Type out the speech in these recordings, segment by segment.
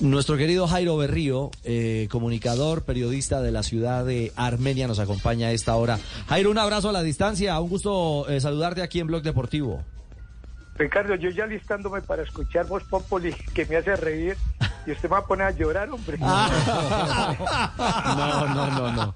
Nuestro querido Jairo Berrío, eh, comunicador, periodista de la ciudad de Armenia, nos acompaña a esta hora. Jairo, un abrazo a la distancia, un gusto eh, saludarte aquí en Blog Deportivo. Ricardo, yo ya listándome para escuchar Voz Populi, que me hace reír, y usted me va a poner a llorar, hombre. No, no, no, no.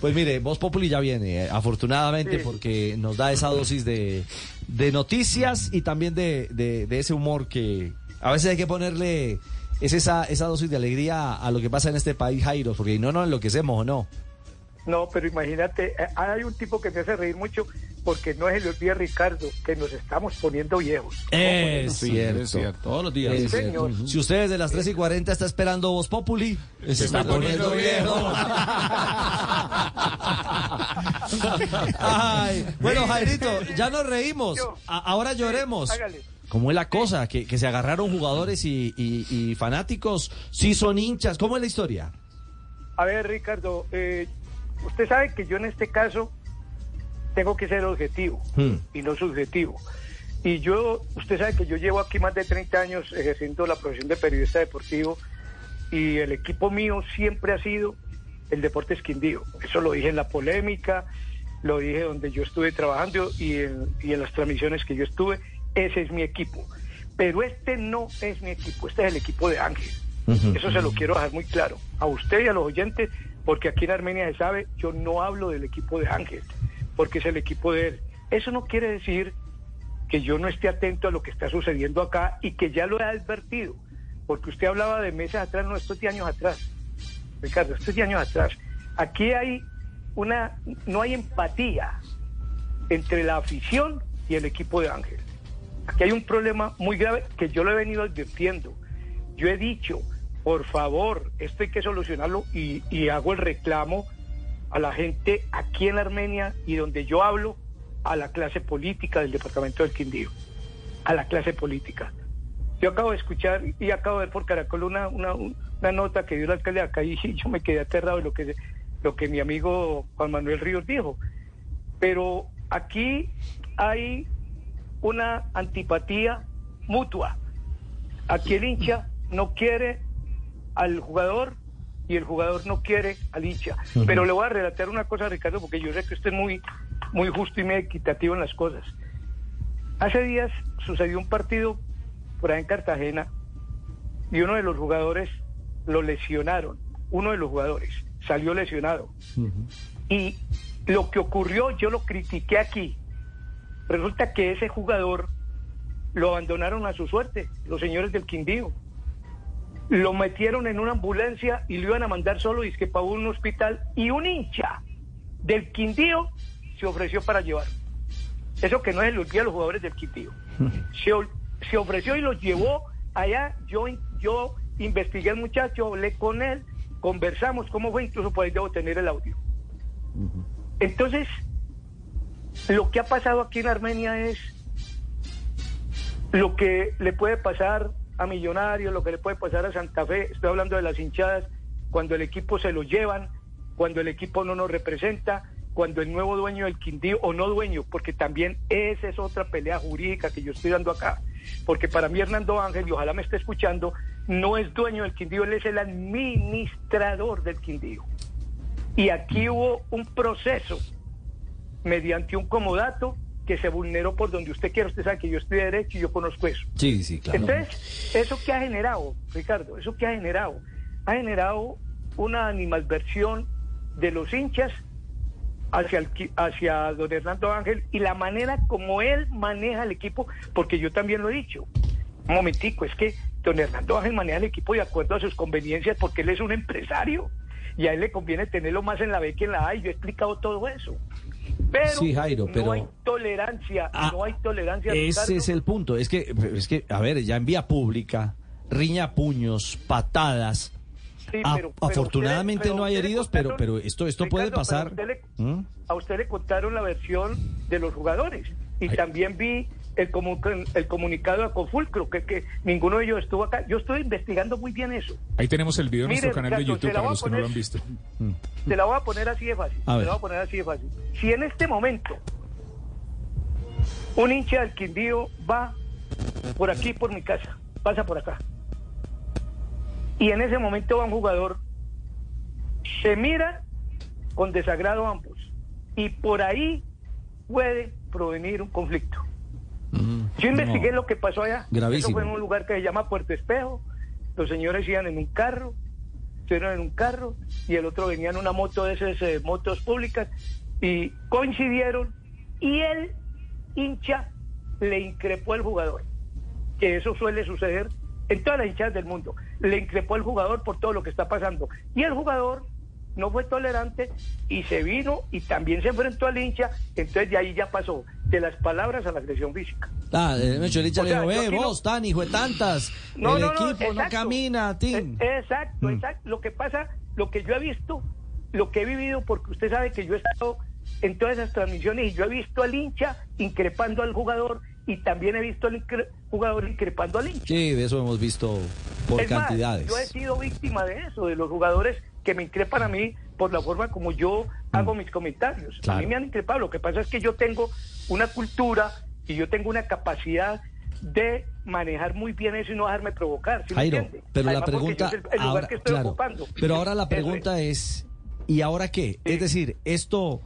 Pues mire, Voz Populi ya viene, eh, afortunadamente, Sí. porque nos da esa dosis de, de noticias y también de, de- de ese humor que a veces hay que ponerle es esa, esa dosis de alegría a lo que pasa en este país, Jairo, porque no nos enloquecemos, ¿o no? No, pero imagínate, eh, hay un tipo que me hace reír mucho porque no se le olvida, Ricardo, que nos estamos poniendo viejos. Es cierto. es cierto. Todos los días. Sí, Es cierto. señor. Si usted desde las 3 y 40 está esperando Voz Populi, se está poniendo viejo. Ay, bueno, Jairito, ya nos reímos. Ahora lloremos. Hágale. ¿Cómo es la cosa? Que, que se agarraron jugadores y, y- y fanáticos. Sí son hinchas. ¿Cómo es la historia? A ver, Ricardo, eh, usted sabe que yo en este caso tengo que ser objetivo Hmm. y no subjetivo. Y yo, usted sabe que yo llevo aquí más de 30 años ejerciendo la profesión de periodista deportivo y el equipo mío siempre ha sido el Deportes Quindío. Eso lo dije en la polémica, lo dije donde yo estuve trabajando y en, y en las transmisiones que yo estuve. Ese es mi equipo. Pero este no es mi equipo, este es el equipo de Ángel. Eso se lo quiero dejar muy claro a usted y a los oyentes, porque aquí en Armenia se sabe, yo no hablo del equipo de Ángel, porque es el equipo de él. Eso no quiere decir que yo no esté atento a lo que está sucediendo acá y que ya lo he advertido, porque usted hablaba de meses atrás, no, esto es de años atrás. Ricardo, esto es de años atrás. Aquí hay una, no hay empatía entre la afición y el equipo de Ángel. Aquí hay un problema muy grave que yo lo he venido advirtiendo. Yo he dicho, por favor, esto hay que solucionarlo y, hago el reclamo a la gente aquí en Armenia y donde yo hablo, a la clase política del departamento del Quindío, a la clase política. Yo acabo de escuchar y acabo de ver por Caracol una, una, una nota que dio el alcalde de acá y yo me quedé aterrado de lo que, lo que mi amigo Juan Manuel Ríos dijo. Pero aquí hay una antipatía mutua. Aquí el hincha no quiere al jugador y el jugador no quiere al hincha. Pero le voy a relatar una cosa, Ricardo, porque yo sé que usted es muy, muy justo y muy equitativo en las cosas. Hace días sucedió un partido por ahí en Cartagena y uno de los jugadores lo lesionaron. Uno de los jugadores salió lesionado. Y lo que ocurrió, yo lo critiqué aquí. Resulta que ese jugador lo abandonaron a su suerte, los señores del Quindío. Lo metieron en una ambulancia y lo iban a mandar solo y es que para un hospital y un hincha del Quindío se ofreció para llevar. Eso que no es el olvida a los jugadores del Quindío. Se ofreció y los llevó allá. Yo, yo investigué al muchacho, hablé con él, conversamos cómo fue, incluso por ahí debo tener el audio. Entonces, lo que ha pasado aquí en Armenia es lo que le puede pasar a Millonarios, lo que le puede pasar a Santa Fe, estoy hablando de las hinchadas, cuando el equipo se lo llevan, cuando el equipo no nos representa, cuando el nuevo dueño del Quindío, o no dueño, porque también esa es otra pelea jurídica que yo estoy dando acá, porque para mí Hernando Ángel, y ojalá me esté escuchando, no es dueño del Quindío, él es el administrador del Quindío. Y aquí hubo un proceso mediante un comodato que se vulneró por donde usted quiera. Usted sabe que yo estoy de derecho y yo conozco eso. Sí, sí, claro. Entonces, ¿eso qué ha generado, Ricardo? ¿Eso qué ha generado? Ha generado una animalversión de los hinchas hacia, el, hacia don Hernando Ángel y la manera como él maneja el equipo, porque yo también lo he dicho. Un momentico, es que don Hernando Ángel maneja el equipo de acuerdo a sus conveniencias porque él es un empresario y a él le conviene tenerlo más en la B que en la A y yo he explicado todo eso. Pero, Sí, Jairo, pero- no hay tolerancia, Ah, no hay tolerancia. Ese Ricardo. es el punto. Es que, es que, a ver, ya en vía pública, riña puños, patadas. Sí, Ah, pero- pero afortunadamente usted no hay heridos, pero, contaron- pero esto, esto puede pasar. usted le- ¿Mm? A usted le contaron la versión de los jugadores y Ay. también vi el, comu- el comunicado a Confulcro, que, que ninguno de ellos estuvo acá. Yo estoy investigando muy bien eso. Ahí tenemos el video en nuestro canal de YouTube para los que no lo han visto. Se la voy a poner así de fácil. Ver. la voy a poner así de fácil. Si en este momento un hincha del Quindío va por aquí, por mi casa, pasa por acá, y en ese momento va un jugador, se mira con desagrado ambos y por ahí puede provenir un conflicto. Yo investigué lo que pasó allá. Gravísimo. Eso fue en un lugar que se llama Puerto Espejo. Los señores iban en un carro, estuvieron en un carro y el otro venía en una moto de esas eh, motos públicas y coincidieron y el hincha le increpó al jugador. Que eso suele suceder en todas las hinchas del mundo. Le increpó al jugador por todo lo que está pasando. Y el jugador no fue tolerante y se vino y también se enfrentó al hincha, entonces de ahí ya pasó de las palabras a la agresión física. Ah, eh, Mecho, el hincha O le dijo, ve, aquí no- vos, tan hijo de tantas, No, el no, equipo no camina, Tim. Eh, Exacto, Mm. exacto. Lo que pasa, lo que yo he visto, lo que he vivido, porque usted sabe que yo he estado en todas esas transmisiones y yo he visto al hincha increpando al jugador y también he visto al incre- jugador increpando al hincha. Sí, de eso hemos visto por Es más, cantidades. yo he sido víctima de eso, de los jugadores que me increpan a mí por la forma como yo hago mis comentarios. A Mm. Mí me han increpado. Lo que pasa es que yo tengo una cultura y yo tengo una capacidad de manejar muy bien eso y no dejarme provocar. pero la Además, pregunta, es el, el lugar ahora, que estoy claro, ocupando. pero ahora la pregunta es, ¿y ahora qué? Es decir, esto,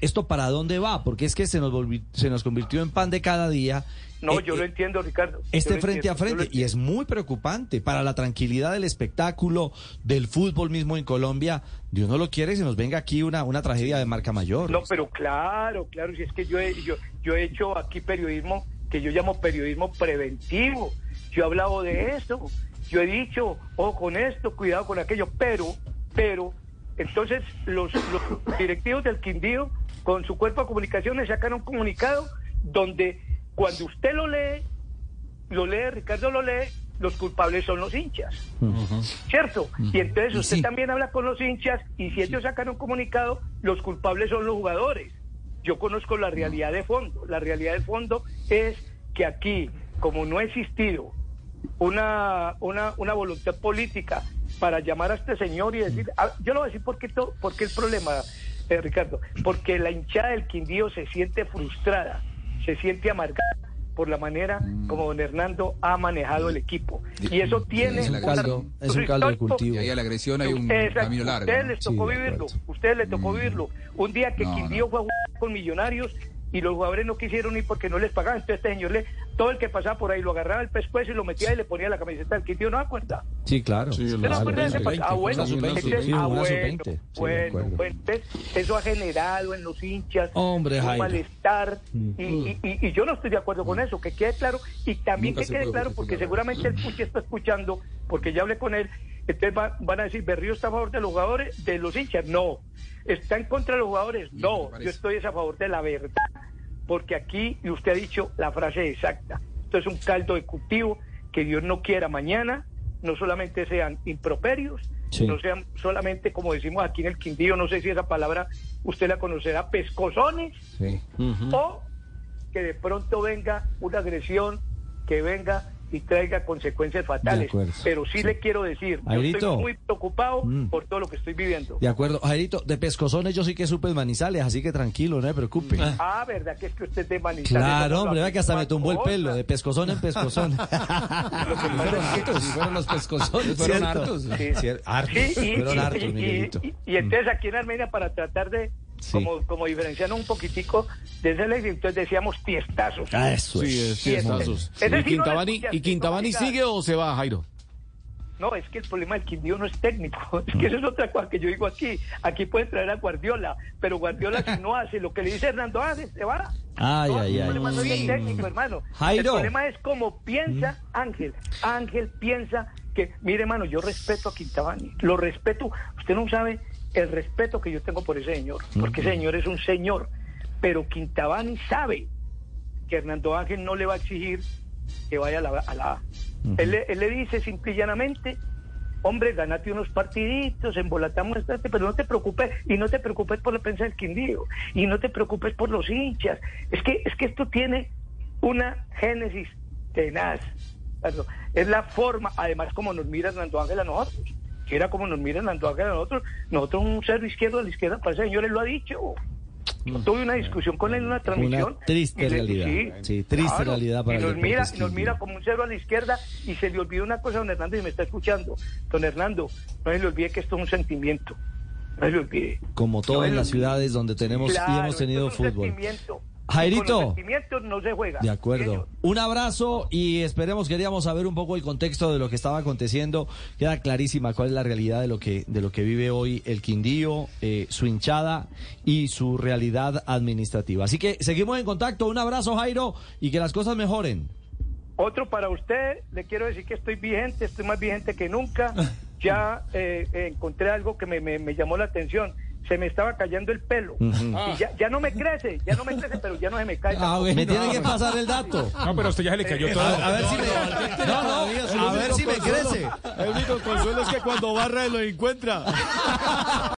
esto para dónde va? Porque es que se nos volvi- se nos convirtió en pan de cada día. No, Eh, yo lo eh, entiendo, Ricardo. Este frente a entiendo, frente, y es muy preocupante para la tranquilidad del espectáculo, del fútbol mismo en Colombia. Dios no lo quiere, se nos venga aquí una, una tragedia de marca mayor. No, pero claro, claro, si es que yo he, yo, yo he hecho aquí periodismo que yo llamo periodismo preventivo. Yo he hablado de eso, yo he dicho, ojo con esto, cuidado con aquello, pero, pero, entonces los, los directivos del Quindío con su cuerpo de comunicaciones sacan un comunicado donde cuando usted lo lee, lo lee, Ricardo lo lee, los culpables son los hinchas. ¿cierto? Y entonces usted sí. también habla con los hinchas y si ellos sacan un comunicado, los culpables son los jugadores. Yo conozco la realidad de fondo. La realidad de fondo es que aquí, como no ha existido una, una, una voluntad política para llamar a este señor y decir, ah, yo lo voy a decir porque, to- porque el problema, eh, Ricardo, porque la hinchada del Quindío se siente frustrada, se siente amargada por la manera como don Hernando ha manejado el equipo. Y eso tiene es un una- caldo- es un caldo de cultivo. Y ahí a la agresión hay un Exacto. camino largo. Ustedes les tocó Sí, vivirlo, ustedes les tocó vivirlo. Un día que No, Quindío no. fue a jugar con Millonarios y los jugadores no quisieron ir porque no les pagaban. Entonces este señor le, todo el que pasaba por ahí lo agarraba el pescuezo y lo metía y le ponía la camiseta del Quindío. ¿No acuerda? Sí, claro. Sí, ¿Usted no Claro, de ese sub-20, pasado? Ah, bueno, fue una sub-20, entonces, sí, ah, una bueno, sub-20, sí, de bueno, acuerdo. bueno, entonces, eso ha generado en los hinchas Hombre, un malestar y, y- y- y yo no estoy de acuerdo con eso, que quede claro y también Nunca que quede claro porque seguramente el Puche está escuchando, porque ya hablé con él, entonces va- van a decir, Berrío está a favor de los jugadores, de los hinchas, no, está en contra de los jugadores, ¿Y qué no, yo estoy a favor de la verdad, porque aquí, y usted ha dicho la frase exacta, esto es un caldo de cultivo que Dios no quiera mañana, no solamente sean improperios, Sí. no sean solamente, como decimos aquí en el Quindío, no sé si esa palabra usted la conocerá, pescozones, Sí. O que de pronto venga una agresión que venga y traiga consecuencias fatales. Pero sí, le quiero decir, yo estoy muy preocupado Mm. por todo lo que estoy viviendo. De acuerdo, Jairito, de pescozones yo sí que supe Manizales, así que tranquilo, no se preocupe. Ah, ¿verdad que es que usted es de Manizales? Claro, hombre, vea que hasta me tumbó el pelo, de pescozón en pescozón. Fueron hartos, fueron los pescozones, fueron hartos. Sí. Hartos, Sí, y, fueron y- hartos, y- y- y entonces aquí en Armenia para tratar de Sí. como, como diferenciarnos un poquitico de ese ley, entonces decíamos tiestazos. Ah, eso Sí, es. es Sí, tiestazos. ese- ese ¿Y no Quintabani, ¿y Quintabani sigue o se va, Jairo? No, es que el problema del Quindío no es técnico, es que eso es otra cosa que yo digo aquí. Aquí pueden traer a Guardiola, pero Guardiola si no hace lo que le dice Hernando Ángel, se va. Ay, No, ay, el ay. problema no es el técnico, hermano. Jairo. El problema es como piensa Ángel. Ángel piensa que, mire, hermano, yo respeto a Quintabani, lo respeto. Usted no sabe el respeto que yo tengo por ese señor, porque ese señor es un señor. Pero Quintabani sabe que Hernando Ángel no le va a exigir que vaya a la a. La A. él, le- él le dice simple y llanamente, hombre, ganate unos partiditos, embolatamos pero no te preocupes, y no te preocupes por la prensa del Quindío, y no te preocupes por los hinchas. Es que, es que esto tiene una génesis tenaz. Es la forma, además, como nos mira Hernando Ángel a nosotros. Si era como nos mira Hernando Ángel a nosotros, nosotros un cero izquierdo a la izquierda para ese señor, él lo ha dicho. tuve una discusión con él en una transmisión. Una triste y le- realidad. Sí, triste realidad para y nos mira, esquí. nos mira como un cero a la izquierda y se le olvidó una cosa, don Hernando, y me está escuchando. Don Hernando, no se le olvide que esto es un sentimiento. No se le olvide. Como todo No en las ciudades donde tenemos y Claro, hemos tenido esto es un fútbol. sentimiento. Jairito. Y con los sentimientos no se juega. De acuerdo. Un abrazo y esperemos, queríamos saber un poco el contexto de lo que estaba aconteciendo. Queda clarísima cuál es la realidad de lo que, de lo que vive hoy el Quindío, eh, su hinchada y su realidad administrativa. Así que seguimos en contacto. Un abrazo, Jairo, y que las cosas mejoren. Otro para usted, le quiero decir que estoy vigente, estoy más vigente que nunca. Ya eh, eh, encontré algo que me, me- me llamó la atención. Se me estaba cayendo el pelo. Y ya, ya no me crece, ya no me crece, pero ya no se me cae. tampoco. Me tiene que pasar el dato. No, pero a usted ya se le cayó todo. A, a ver si me, no, no, a ver si me crece. El único consuelo es que cuando barra lo encuentra.